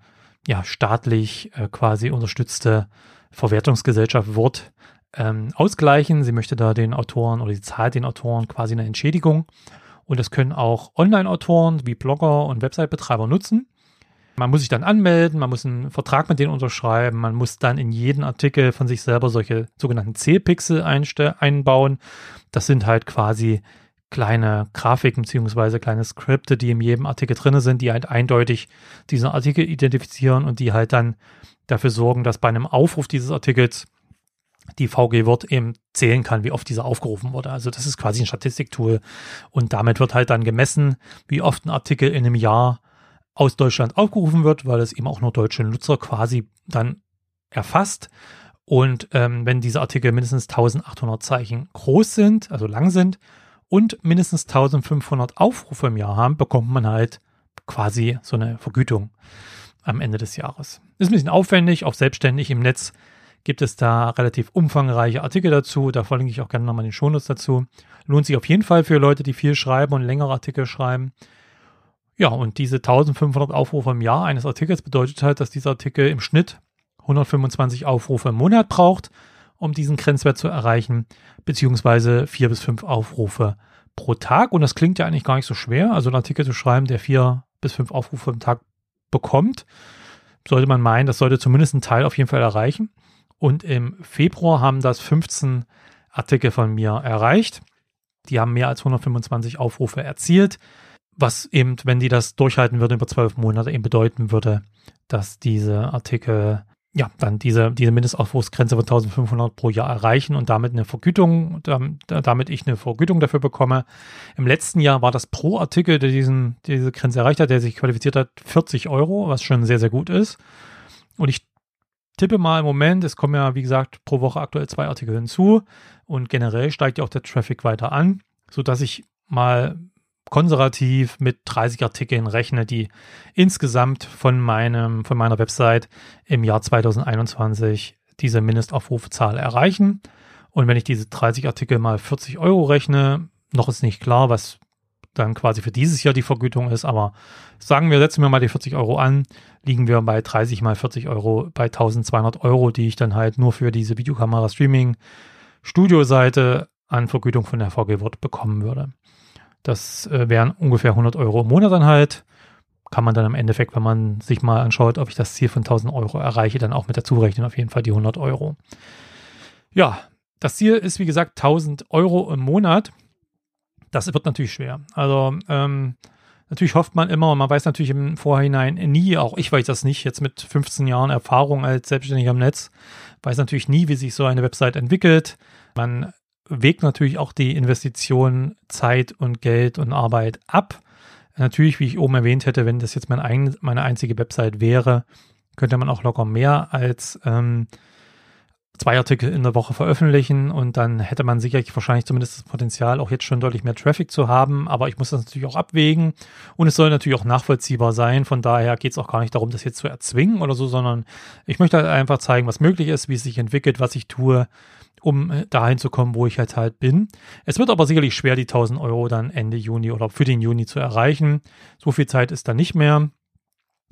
ja, staatlich äh, quasi unterstützte Verwertungsgesellschaft Wort ähm, ausgleichen. Sie möchte da den Autoren oder sie zahlt den Autoren quasi eine Entschädigung. Und das können auch Online-Autoren wie Blogger und Website-Betreiber nutzen. Man muss sich dann anmelden, man muss einen Vertrag mit denen unterschreiben, man muss dann in jeden Artikel von sich selber solche sogenannten C-Pixel einbauen. Das sind halt quasi kleine Grafiken beziehungsweise kleine Skripte, die in jedem Artikel drin sind, die halt eindeutig diesen Artikel identifizieren und die halt dann dafür sorgen, dass bei einem Aufruf dieses Artikels die VG Wort eben zählen kann, wie oft dieser aufgerufen wurde. Also das ist quasi ein Statistiktool und damit wird halt dann gemessen, wie oft ein Artikel in einem Jahr aus Deutschland aufgerufen wird, weil es eben auch nur deutsche Nutzer quasi dann erfasst. Und ähm, wenn diese Artikel mindestens 1800 Zeichen groß sind, also lang sind, und mindestens 1500 Aufrufe im Jahr haben, bekommt man halt quasi so eine Vergütung am Ende des Jahres. Ist ein bisschen aufwendig, auch selbstständig im Netz gibt es da relativ umfangreiche Artikel dazu. Da verlinke ich auch gerne nochmal den Shownotes dazu. Lohnt sich auf jeden Fall für Leute, die viel schreiben und längere Artikel schreiben. Ja, und diese 1500 Aufrufe im Jahr eines Artikels bedeutet halt, dass dieser Artikel im Schnitt 125 Aufrufe im Monat braucht, um diesen Grenzwert zu erreichen, beziehungsweise vier bis fünf Aufrufe pro Tag. Und das klingt ja eigentlich gar nicht so schwer. Also einen Artikel zu schreiben, der vier bis fünf Aufrufe am Tag bekommt, sollte man meinen, das sollte zumindest ein Teil auf jeden Fall erreichen. Und im Februar haben das 15 Artikel von mir erreicht. Die haben mehr als 125 Aufrufe erzielt was eben, wenn die das durchhalten würden über zwölf Monate, eben bedeuten würde, dass diese Artikel ja, dann diese, diese Mindestaufwurfsgrenze von 1500 pro Jahr erreichen und damit eine Vergütung, damit ich eine Vergütung dafür bekomme. Im letzten Jahr war das pro Artikel, der diesen, diese Grenze erreicht hat, der sich qualifiziert hat, 40 Euro, was schon sehr, sehr gut ist. Und ich tippe mal im Moment, es kommen ja, wie gesagt, pro Woche aktuell zwei Artikel hinzu und generell steigt ja auch der Traffic weiter an, sodass ich mal konservativ mit 30 Artikeln rechne, die insgesamt von meinem, von meiner Website im Jahr 2021 diese Mindestaufrufzahl erreichen. Und wenn ich diese 30 Artikel mal 40 Euro rechne, noch ist nicht klar, was dann quasi für dieses Jahr die Vergütung ist, aber sagen wir, setzen wir mal die 40 Euro an, liegen wir bei 30 mal 40 Euro bei 1200 Euro, die ich dann halt nur für diese Videokamera Streaming Studio-Seite an Vergütung von der VG Wort bekommen würde. Das äh, wären ungefähr 100 Euro im Monat dann halt. kann man dann im Endeffekt, wenn man sich mal anschaut, ob ich das Ziel von 1000 Euro erreiche, dann auch mit dazu rechnen, auf jeden Fall die 100 Euro. Ja, das Ziel ist, wie gesagt, 1000 Euro im Monat. Das wird natürlich schwer. Also, ähm, natürlich hofft man immer und man weiß natürlich im Vorhinein nie, auch ich weiß das nicht, jetzt mit 15 Jahren Erfahrung als Selbstständiger im Netz, weiß natürlich nie, wie sich so eine Website entwickelt. Man wägt natürlich auch die Investition, Zeit und Geld und Arbeit ab. Natürlich, wie ich oben erwähnt hätte, wenn das jetzt mein ein, meine einzige Website wäre, könnte man auch locker mehr als ähm, zwei Artikel in der Woche veröffentlichen und dann hätte man sicherlich wahrscheinlich zumindest das Potenzial, auch jetzt schon deutlich mehr Traffic zu haben. Aber ich muss das natürlich auch abwägen und es soll natürlich auch nachvollziehbar sein. Von daher geht es auch gar nicht darum, das jetzt zu erzwingen oder so, sondern ich möchte halt einfach zeigen, was möglich ist, wie es sich entwickelt, was ich tue, um äh, dahin zu kommen, wo ich halt halt bin. Es wird aber sicherlich schwer, die 1000 Euro dann Ende Juni oder für den Juni zu erreichen. So viel Zeit ist da nicht mehr.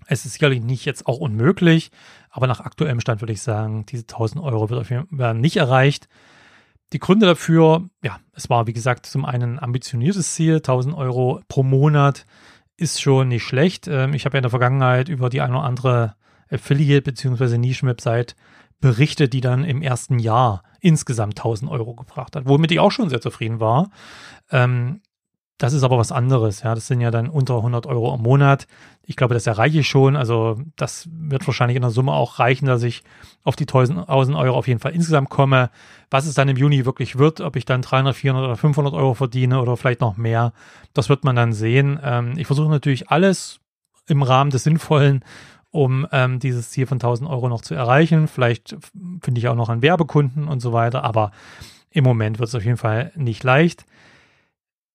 Es ist sicherlich nicht jetzt auch unmöglich, aber nach aktuellem Stand würde ich sagen, diese 1000 Euro wird auf jeden Fall nicht erreicht. Die Gründe dafür, ja, es war wie gesagt zum einen ein ambitioniertes Ziel, 1000 Euro pro Monat ist schon nicht schlecht. Ähm, ich habe ja in der Vergangenheit über die eine oder andere Affiliate bzw. Nischenwebsite berichtet, die dann im ersten Jahr insgesamt 1000 Euro gebracht hat, womit ich auch schon sehr zufrieden war. Ähm, das ist aber was anderes, ja. Das sind ja dann unter 100 Euro im Monat. Ich glaube, das erreiche ich schon. Also, das wird wahrscheinlich in der Summe auch reichen, dass ich auf die 1000 Euro auf jeden Fall insgesamt komme. Was es dann im Juni wirklich wird, ob ich dann 300, 400 oder 500 Euro verdiene oder vielleicht noch mehr, das wird man dann sehen. Ähm, ich versuche natürlich alles im Rahmen des Sinnvollen, um ähm, dieses Ziel von 1000 Euro noch zu erreichen. Vielleicht finde ich auch noch einen Werbekunden und so weiter, aber im Moment wird es auf jeden Fall nicht leicht.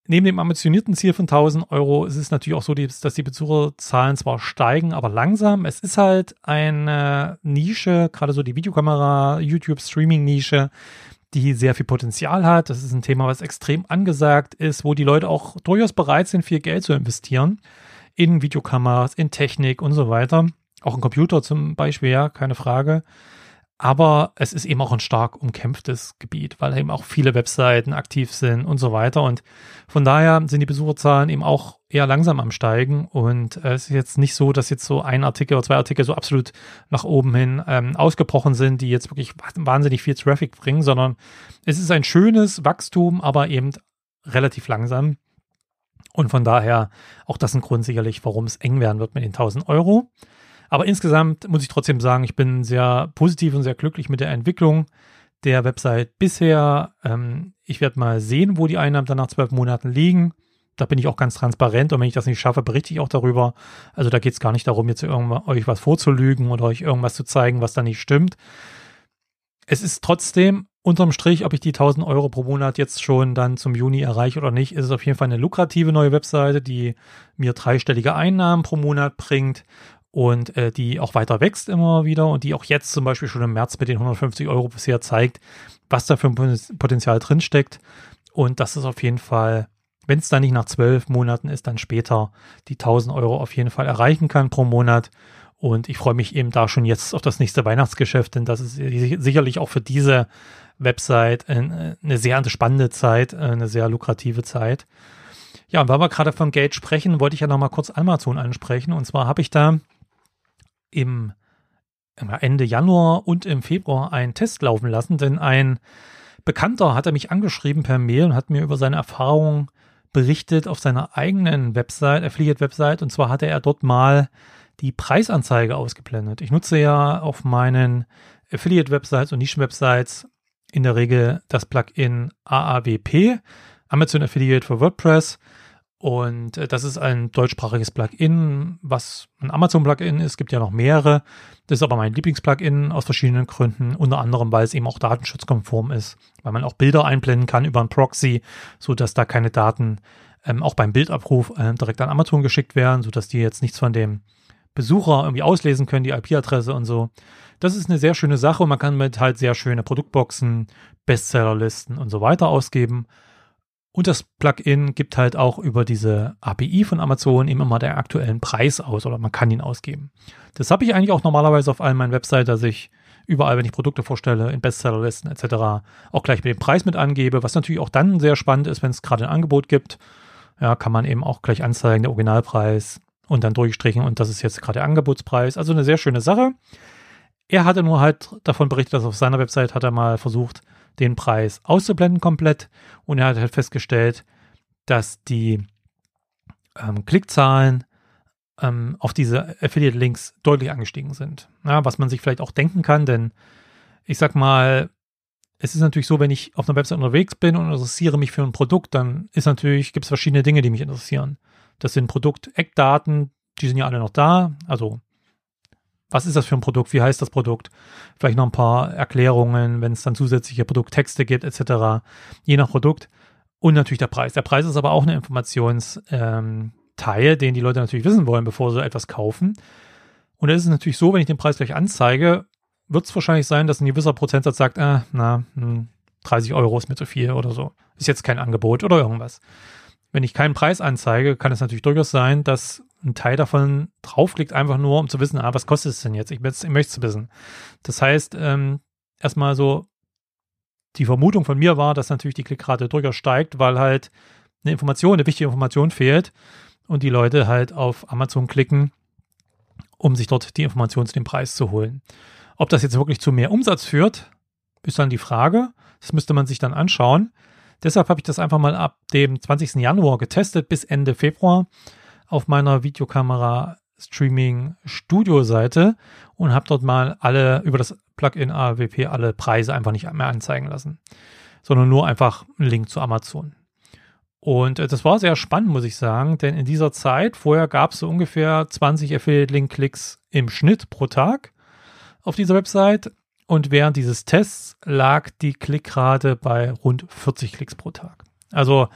Neben dem ambitionierten Ziel von 1000 Euro ist es natürlich auch so, dass die Besucherzahlen zwar steigen, aber langsam. Es ist halt eine Nische, gerade so die Videokamera, YouTube-Streaming-Nische, die sehr viel Potenzial hat. Das ist ein Thema, was extrem angesagt ist, wo die Leute auch durchaus bereit sind, viel Geld zu investieren in Videokameras, in Technik und so weiter. Auch ein Computer zum Beispiel, ja, keine Frage. Aber es ist eben auch ein stark umkämpftes Gebiet, weil eben auch viele Webseiten aktiv sind und so weiter. Und von daher sind die Besucherzahlen eben auch eher langsam am Steigen. Und es ist jetzt nicht so, dass jetzt so ein Artikel oder zwei Artikel so absolut nach oben hin ähm, ausgebrochen sind, die jetzt wirklich wahnsinnig viel Traffic bringen, sondern es ist ein schönes Wachstum, aber eben relativ langsam. Und von daher auch das ein Grund sicherlich, warum es eng werden wird mit den 1000 Euro. Aber insgesamt muss ich trotzdem sagen, ich bin sehr positiv und sehr glücklich mit der Entwicklung der Website bisher. Ähm, ich werde mal sehen, wo die Einnahmen dann nach zwölf Monaten liegen. Da bin ich auch ganz transparent und wenn ich das nicht schaffe, berichte ich auch darüber. Also da geht es gar nicht darum, jetzt euch was vorzulügen oder euch irgendwas zu zeigen, was da nicht stimmt. Es ist trotzdem unterm Strich, ob ich die 1000 Euro pro Monat jetzt schon dann zum Juni erreiche oder nicht, ist es auf jeden Fall eine lukrative neue Webseite, die mir dreistellige Einnahmen pro Monat bringt und äh, die auch weiter wächst immer wieder und die auch jetzt zum Beispiel schon im März mit den 150 Euro bisher zeigt, was da für ein Potenzial drinsteckt. Und das ist auf jeden Fall, wenn es dann nicht nach zwölf Monaten ist, dann später die 1000 Euro auf jeden Fall erreichen kann pro Monat. Und ich freue mich eben da schon jetzt auf das nächste Weihnachtsgeschäft, denn das ist sicherlich auch für diese Website eine sehr spannende Zeit, eine sehr lukrative Zeit. Ja, und weil wir gerade von Geld sprechen, wollte ich ja noch mal kurz Amazon ansprechen. Und zwar habe ich da im Ende Januar und im Februar einen Test laufen lassen, denn ein Bekannter hatte mich angeschrieben per Mail und hat mir über seine Erfahrungen berichtet auf seiner eigenen Website, Affiliate-Website. Und zwar hatte er dort mal die Preisanzeige ausgeblendet. Ich nutze ja auf meinen Affiliate-Websites und Nischen-Websites in der Regel das Plugin AAWP, Amazon Affiliate for WordPress. Und äh, das ist ein deutschsprachiges Plugin, was ein Amazon-Plugin ist. Es gibt ja noch mehrere. Das ist aber mein Lieblings-Plugin aus verschiedenen Gründen. Unter anderem, weil es eben auch datenschutzkonform ist, weil man auch Bilder einblenden kann über ein Proxy, so dass da keine Daten ähm, auch beim Bildabruf äh, direkt an Amazon geschickt werden, so dass die jetzt nichts von dem Besucher irgendwie auslesen können, die IP-Adresse und so. Das ist eine sehr schöne Sache und man kann mit halt sehr schöne Produktboxen, Bestsellerlisten und so weiter ausgeben. Und das Plugin gibt halt auch über diese API von Amazon eben immer den aktuellen Preis aus oder man kann ihn ausgeben. Das habe ich eigentlich auch normalerweise auf allen meinen Websites, dass ich überall, wenn ich Produkte vorstelle, in Bestsellerlisten etc., auch gleich mit dem Preis mit angebe, was natürlich auch dann sehr spannend ist, wenn es gerade ein Angebot gibt. Ja, kann man eben auch gleich anzeigen, der Originalpreis und dann durchgestrichen und das ist jetzt gerade der Angebotspreis. Also eine sehr schöne Sache. Er hatte nur halt davon berichtet, dass auf seiner Website hat er mal versucht, den Preis auszublenden komplett und er hat halt festgestellt, dass die ähm, Klickzahlen ähm, auf diese Affiliate-Links deutlich angestiegen sind. Ja, was man sich vielleicht auch denken kann, denn ich sag mal, es ist natürlich so, wenn ich auf einer Website unterwegs bin und interessiere mich für ein Produkt, dann ist natürlich, gibt es verschiedene Dinge, die mich interessieren. Das sind Produkt-Eckdaten, die sind ja alle noch da. Also, was ist das für ein Produkt? Wie heißt das Produkt? Vielleicht noch ein paar Erklärungen, wenn es dann zusätzliche Produkttexte gibt, etc. Je nach Produkt. Und natürlich der Preis. Der Preis ist aber auch eine Informationsteil, den die Leute natürlich wissen wollen, bevor sie etwas kaufen. Und da ist es natürlich so, wenn ich den Preis gleich anzeige, wird es wahrscheinlich sein, dass ein gewisser Prozentsatz sagt, äh, na, 30 hm, Euro ist mir zu viel oder so. Ist jetzt kein Angebot oder irgendwas. Wenn ich keinen Preis anzeige, kann es natürlich durchaus sein, dass ein Teil davon draufklickt, einfach nur, um zu wissen, ah, was kostet es denn jetzt? Ich, ich möchte es wissen. Das heißt, ähm, erstmal so, die Vermutung von mir war, dass natürlich die Klickrate durchaus steigt, weil halt eine Information, eine wichtige Information fehlt und die Leute halt auf Amazon klicken, um sich dort die Information zu dem Preis zu holen. Ob das jetzt wirklich zu mehr Umsatz führt, ist dann die Frage. Das müsste man sich dann anschauen. Deshalb habe ich das einfach mal ab dem 20. Januar getestet bis Ende Februar auf meiner Videokamera Streaming Studio Seite und habe dort mal alle über das Plugin AWP alle Preise einfach nicht mehr anzeigen lassen, sondern nur einfach einen Link zu Amazon. Und äh, das war sehr spannend, muss ich sagen, denn in dieser Zeit, vorher gab es so ungefähr 20 Affiliate-Link-Klicks im Schnitt pro Tag auf dieser Website und während dieses Tests lag die Klickrate bei rund 40 Klicks pro Tag. Also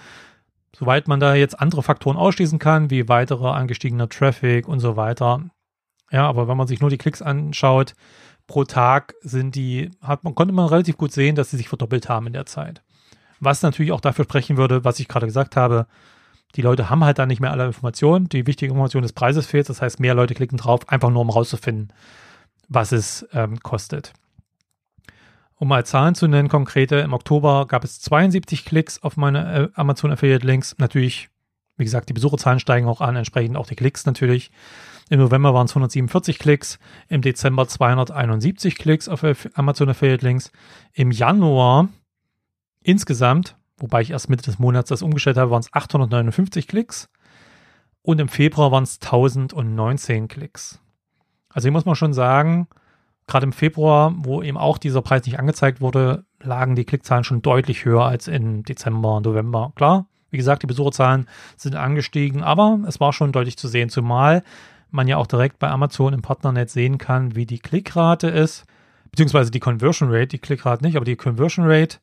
soweit man da jetzt andere Faktoren ausschließen kann, wie weiterer angestiegener Traffic und so weiter. Ja, aber wenn man sich nur die Klicks anschaut, pro Tag sind die, hat man, konnte man relativ gut sehen, dass sie sich verdoppelt haben in der Zeit. Was natürlich auch dafür sprechen würde, was ich gerade gesagt habe, die Leute haben halt da nicht mehr alle Informationen. Die wichtige Information des Preises fehlt. Das heißt, mehr Leute klicken drauf, einfach nur um rauszufinden, was es ähm, kostet. Um mal Zahlen zu nennen, konkrete, im Oktober gab es 72 Klicks auf meine äh, Amazon Affiliate Links. Natürlich, wie gesagt, die Besucherzahlen steigen auch an, entsprechend auch die Klicks natürlich. Im November waren es 147 Klicks, im Dezember 271 Klicks auf Amazon Affiliate Links. Im Januar insgesamt, wobei ich erst Mitte des Monats das umgestellt habe, waren es 859 Klicks. Und im Februar waren es 1019 Klicks. Also hier muss man schon sagen, gerade im Februar, wo eben auch dieser Preis nicht angezeigt wurde, lagen die Klickzahlen schon deutlich höher als im Dezember und November. Klar, wie gesagt, die Besucherzahlen sind angestiegen, aber es war schon deutlich zu sehen, zumal man ja auch direkt bei Amazon im Partnernet sehen kann, wie die Klickrate ist, beziehungsweise die Conversion Rate, die Klickrate nicht, aber die Conversion Rate.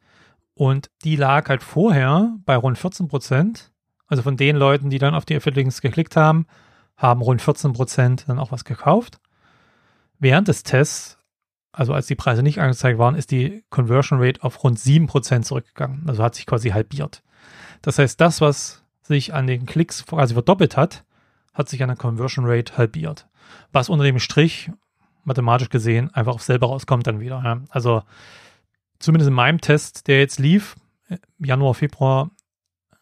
Und die lag halt vorher bei rund 14 Prozent. Also von den Leuten, die dann auf die Affiliate-Links geklickt haben, haben rund 14 Prozent dann auch was gekauft. Während des Tests, also als die Preise nicht angezeigt waren, ist die Conversion Rate auf rund 7% zurückgegangen. Also hat sich quasi halbiert. Das heißt, das, was sich an den Klicks quasi verdoppelt hat, hat sich an der Conversion Rate halbiert. Was unter dem Strich, mathematisch gesehen, einfach auf selber rauskommt dann wieder. Also zumindest in meinem Test, der jetzt lief, Januar, Februar,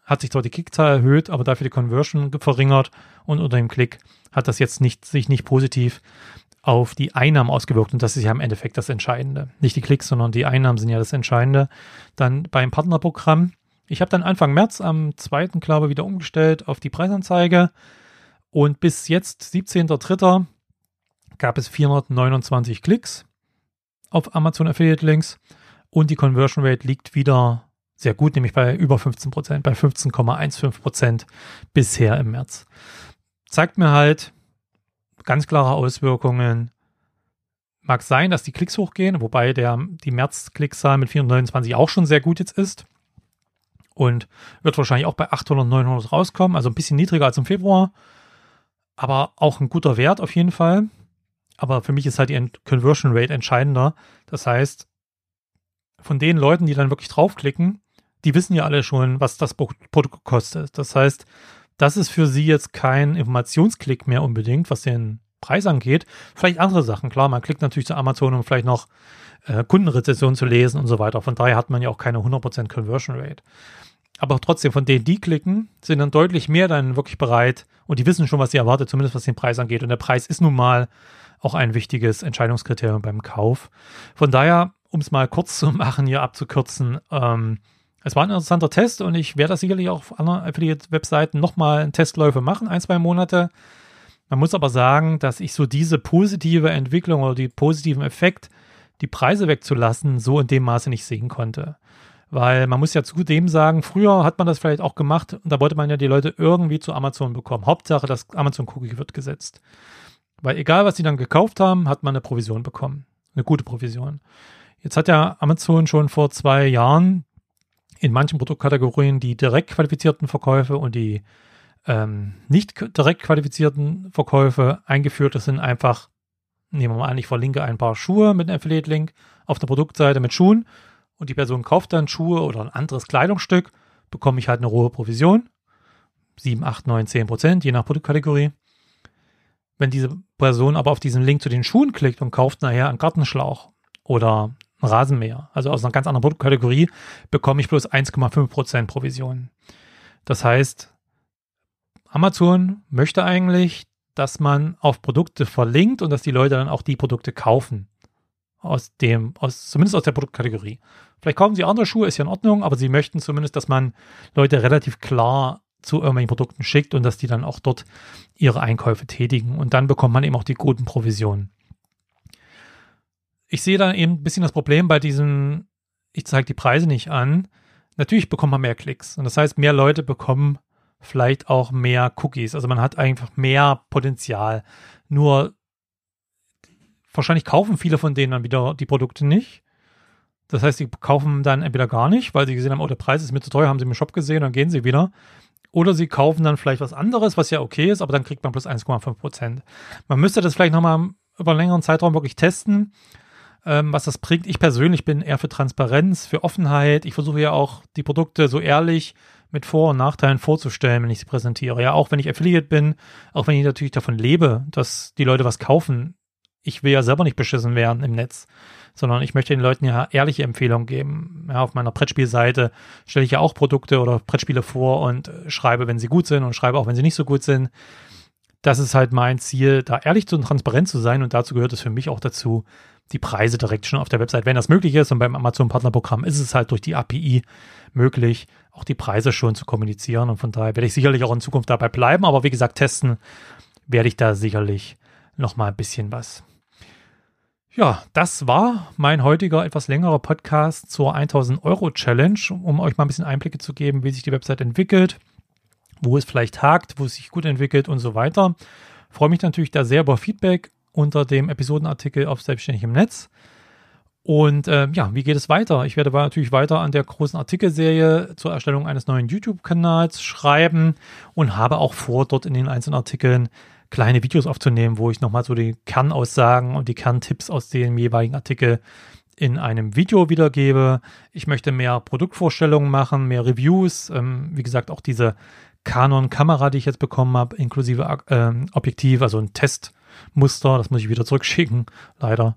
hat sich zwar die Klickzahl erhöht, aber dafür die Conversion verringert und unter dem Klick hat das jetzt nicht, sich nicht positiv auf die Einnahmen ausgewirkt. Und das ist ja im Endeffekt das Entscheidende. Nicht die Klicks, sondern die Einnahmen sind ja das Entscheidende. Dann beim Partnerprogramm. Ich habe dann Anfang März am 2. glaube wieder umgestellt auf die Preisanzeige. Und bis jetzt, 17.03., gab es 429 Klicks auf Amazon Affiliate Links. Und die Conversion Rate liegt wieder sehr gut, nämlich bei über 15 Prozent, bei 15,15 Prozent bisher im März. Zeigt mir halt, ganz klare Auswirkungen. Mag sein, dass die Klicks hochgehen, wobei der, die März-Klickzahl mit 429 auch schon sehr gut jetzt ist. Und wird wahrscheinlich auch bei 800, 900 rauskommen, also ein bisschen niedriger als im Februar. Aber auch ein guter Wert auf jeden Fall. Aber für mich ist halt die Conversion Rate entscheidender. Das heißt, von den Leuten, die dann wirklich draufklicken, die wissen ja alle schon, was das Produkt kostet. Das heißt, das ist für sie jetzt kein Informationsklick mehr unbedingt, was den Preis angeht. Vielleicht andere Sachen. Klar, man klickt natürlich zu Amazon, um vielleicht noch äh, Kundenrezessionen zu lesen und so weiter. Von daher hat man ja auch keine 100% Conversion Rate. Aber trotzdem, von denen, die klicken, sind dann deutlich mehr dann wirklich bereit und die wissen schon, was sie erwartet, zumindest was den Preis angeht. Und der Preis ist nun mal auch ein wichtiges Entscheidungskriterium beim Kauf. Von daher, um es mal kurz zu machen, hier abzukürzen, ähm, es war ein interessanter Test und ich werde das sicherlich auch auf anderen Affiliate-Webseiten nochmal Testläufe machen, ein, zwei Monate. Man muss aber sagen, dass ich so diese positive Entwicklung oder die positiven Effekt, die Preise wegzulassen, so in dem Maße nicht sehen konnte. Weil man muss ja zudem sagen, früher hat man das vielleicht auch gemacht und da wollte man ja die Leute irgendwie zu Amazon bekommen. Hauptsache, das Amazon-Cookie wird gesetzt. Weil egal, was sie dann gekauft haben, hat man eine Provision bekommen. Eine gute Provision. Jetzt hat ja Amazon schon vor zwei Jahren in manchen Produktkategorien die direkt qualifizierten Verkäufe und die ähm, nicht direkt qualifizierten Verkäufe eingeführt. Das sind einfach, nehmen wir mal an, ich verlinke ein paar Schuhe mit einem Affiliate-Link auf der Produktseite mit Schuhen und die Person kauft dann Schuhe oder ein anderes Kleidungsstück, bekomme ich halt eine hohe Provision. 7, 8, 9, 10 Prozent, je nach Produktkategorie. Wenn diese Person aber auf diesen Link zu den Schuhen klickt und kauft nachher einen Gartenschlauch oder ein Rasenmäher, also aus einer ganz anderen Produktkategorie, bekomme ich bloß 1,5% Provision. Das heißt, Amazon möchte eigentlich, dass man auf Produkte verlinkt und dass die Leute dann auch die Produkte kaufen. Aus dem, aus, zumindest aus der Produktkategorie. Vielleicht kaufen sie andere Schuhe, ist ja in Ordnung, aber sie möchten zumindest, dass man Leute relativ klar zu irgendwelchen Produkten schickt und dass die dann auch dort ihre Einkäufe tätigen. Und dann bekommt man eben auch die guten Provisionen ich sehe da eben ein bisschen das Problem bei diesem, ich zeige die Preise nicht an. Natürlich bekommt man mehr Klicks. Und das heißt, mehr Leute bekommen vielleicht auch mehr Cookies. Also man hat einfach mehr Potenzial. Nur wahrscheinlich kaufen viele von denen dann wieder die Produkte nicht. Das heißt, sie kaufen dann entweder gar nicht, weil sie gesehen haben, oh, der Preis ist mir zu teuer, haben sie im Shop gesehen, dann gehen sie wieder. Oder sie kaufen dann vielleicht was anderes, was ja okay ist, aber dann kriegt man plus 1,5 Prozent. Man müsste das vielleicht nochmal über einen längeren Zeitraum wirklich testen ähm, was das bringt. Ich persönlich bin eher für Transparenz, für Offenheit. Ich versuche ja auch die Produkte so ehrlich mit Vor- und Nachteilen vorzustellen, wenn ich sie präsentiere. Ja, auch wenn ich Affiliate bin, auch wenn ich natürlich davon lebe, dass die Leute was kaufen. Ich will ja selber nicht beschissen werden im Netz, sondern ich möchte den Leuten ja ehrliche Empfehlungen geben. Ja, auf meiner Brettspielseite stelle ich ja auch Produkte oder Brettspiele vor und schreibe, wenn sie gut sind und schreibe auch, wenn sie nicht so gut sind. Das ist halt mein Ziel, da ehrlich und transparent zu sein und dazu gehört es für mich auch dazu, die Preise direkt schon auf der Website, wenn das möglich ist. Und beim Amazon Partnerprogramm ist es halt durch die API möglich, auch die Preise schon zu kommunizieren. Und von daher werde ich sicherlich auch in Zukunft dabei bleiben. Aber wie gesagt, testen werde ich da sicherlich noch mal ein bisschen was. Ja, das war mein heutiger etwas längerer Podcast zur 1000 Euro Challenge, um euch mal ein bisschen Einblicke zu geben, wie sich die Website entwickelt, wo es vielleicht hakt, wo es sich gut entwickelt und so weiter. Freue mich natürlich da sehr über Feedback unter dem Episodenartikel auf Selbstständig im Netz. Und äh, ja, wie geht es weiter? Ich werde natürlich weiter an der großen Artikelserie zur Erstellung eines neuen YouTube-Kanals schreiben und habe auch vor, dort in den einzelnen Artikeln kleine Videos aufzunehmen, wo ich nochmal so die Kernaussagen und die Kerntipps aus dem jeweiligen Artikel in einem Video wiedergebe. Ich möchte mehr Produktvorstellungen machen, mehr Reviews. Ähm, wie gesagt, auch diese Canon-Kamera, die ich jetzt bekommen habe, inklusive äh, Objektiv, also ein Test Muster, das muss ich wieder zurückschicken, leider,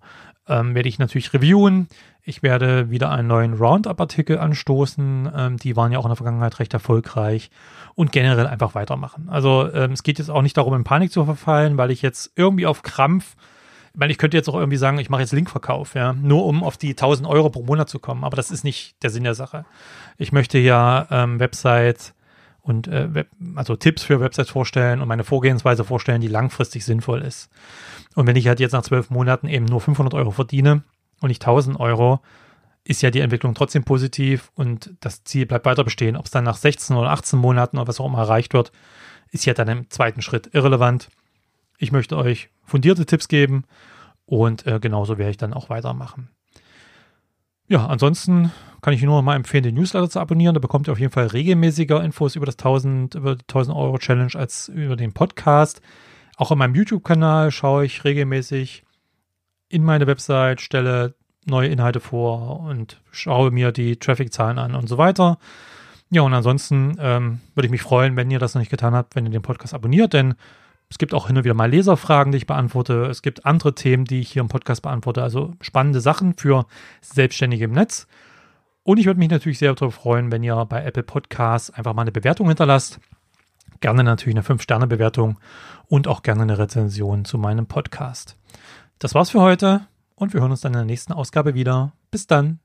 ähm, werde ich natürlich reviewen. Ich werde wieder einen neuen Roundup-Artikel anstoßen. Ähm, die waren ja auch in der Vergangenheit recht erfolgreich und generell einfach weitermachen. Also ähm, es geht jetzt auch nicht darum, in Panik zu verfallen, weil ich jetzt irgendwie auf Krampf, weil ich könnte jetzt auch irgendwie sagen, ich mache jetzt Linkverkauf, ja, nur um auf die 1000 Euro pro Monat zu kommen. Aber das ist nicht der Sinn der Sache. Ich möchte ja ähm, Websites und äh, Web, also Tipps für Websites vorstellen und meine Vorgehensweise vorstellen, die langfristig sinnvoll ist. Und wenn ich halt jetzt nach zwölf Monaten eben nur 500 Euro verdiene und nicht 1000 Euro, ist ja die Entwicklung trotzdem positiv und das Ziel bleibt weiter bestehen. Ob es dann nach 16 oder 18 Monaten oder was auch immer erreicht wird, ist ja dann im zweiten Schritt irrelevant. Ich möchte euch fundierte Tipps geben und äh, genauso werde ich dann auch weitermachen. Ja, ansonsten kann ich nur noch mal empfehlen, den Newsletter zu abonnieren. Da bekommt ihr auf jeden Fall regelmäßiger Infos über das 1000, über die 1000 Euro Challenge als über den Podcast. Auch in meinem YouTube-Kanal schaue ich regelmäßig in meine Website, stelle neue Inhalte vor und schaue mir die Traffic-Zahlen an und so weiter. Ja, und ansonsten ähm, würde ich mich freuen, wenn ihr das noch nicht getan habt, wenn ihr den Podcast abonniert, denn es gibt auch hin und wieder mal Leserfragen, die ich beantworte. Es gibt andere Themen, die ich hier im Podcast beantworte. Also spannende Sachen für Selbstständige im Netz. Und ich würde mich natürlich sehr darüber freuen, wenn ihr bei Apple Podcasts einfach mal eine Bewertung hinterlasst. Gerne natürlich eine 5-Sterne-Bewertung und auch gerne eine Rezension zu meinem Podcast. Das war's für heute und wir hören uns dann in der nächsten Ausgabe wieder. Bis dann.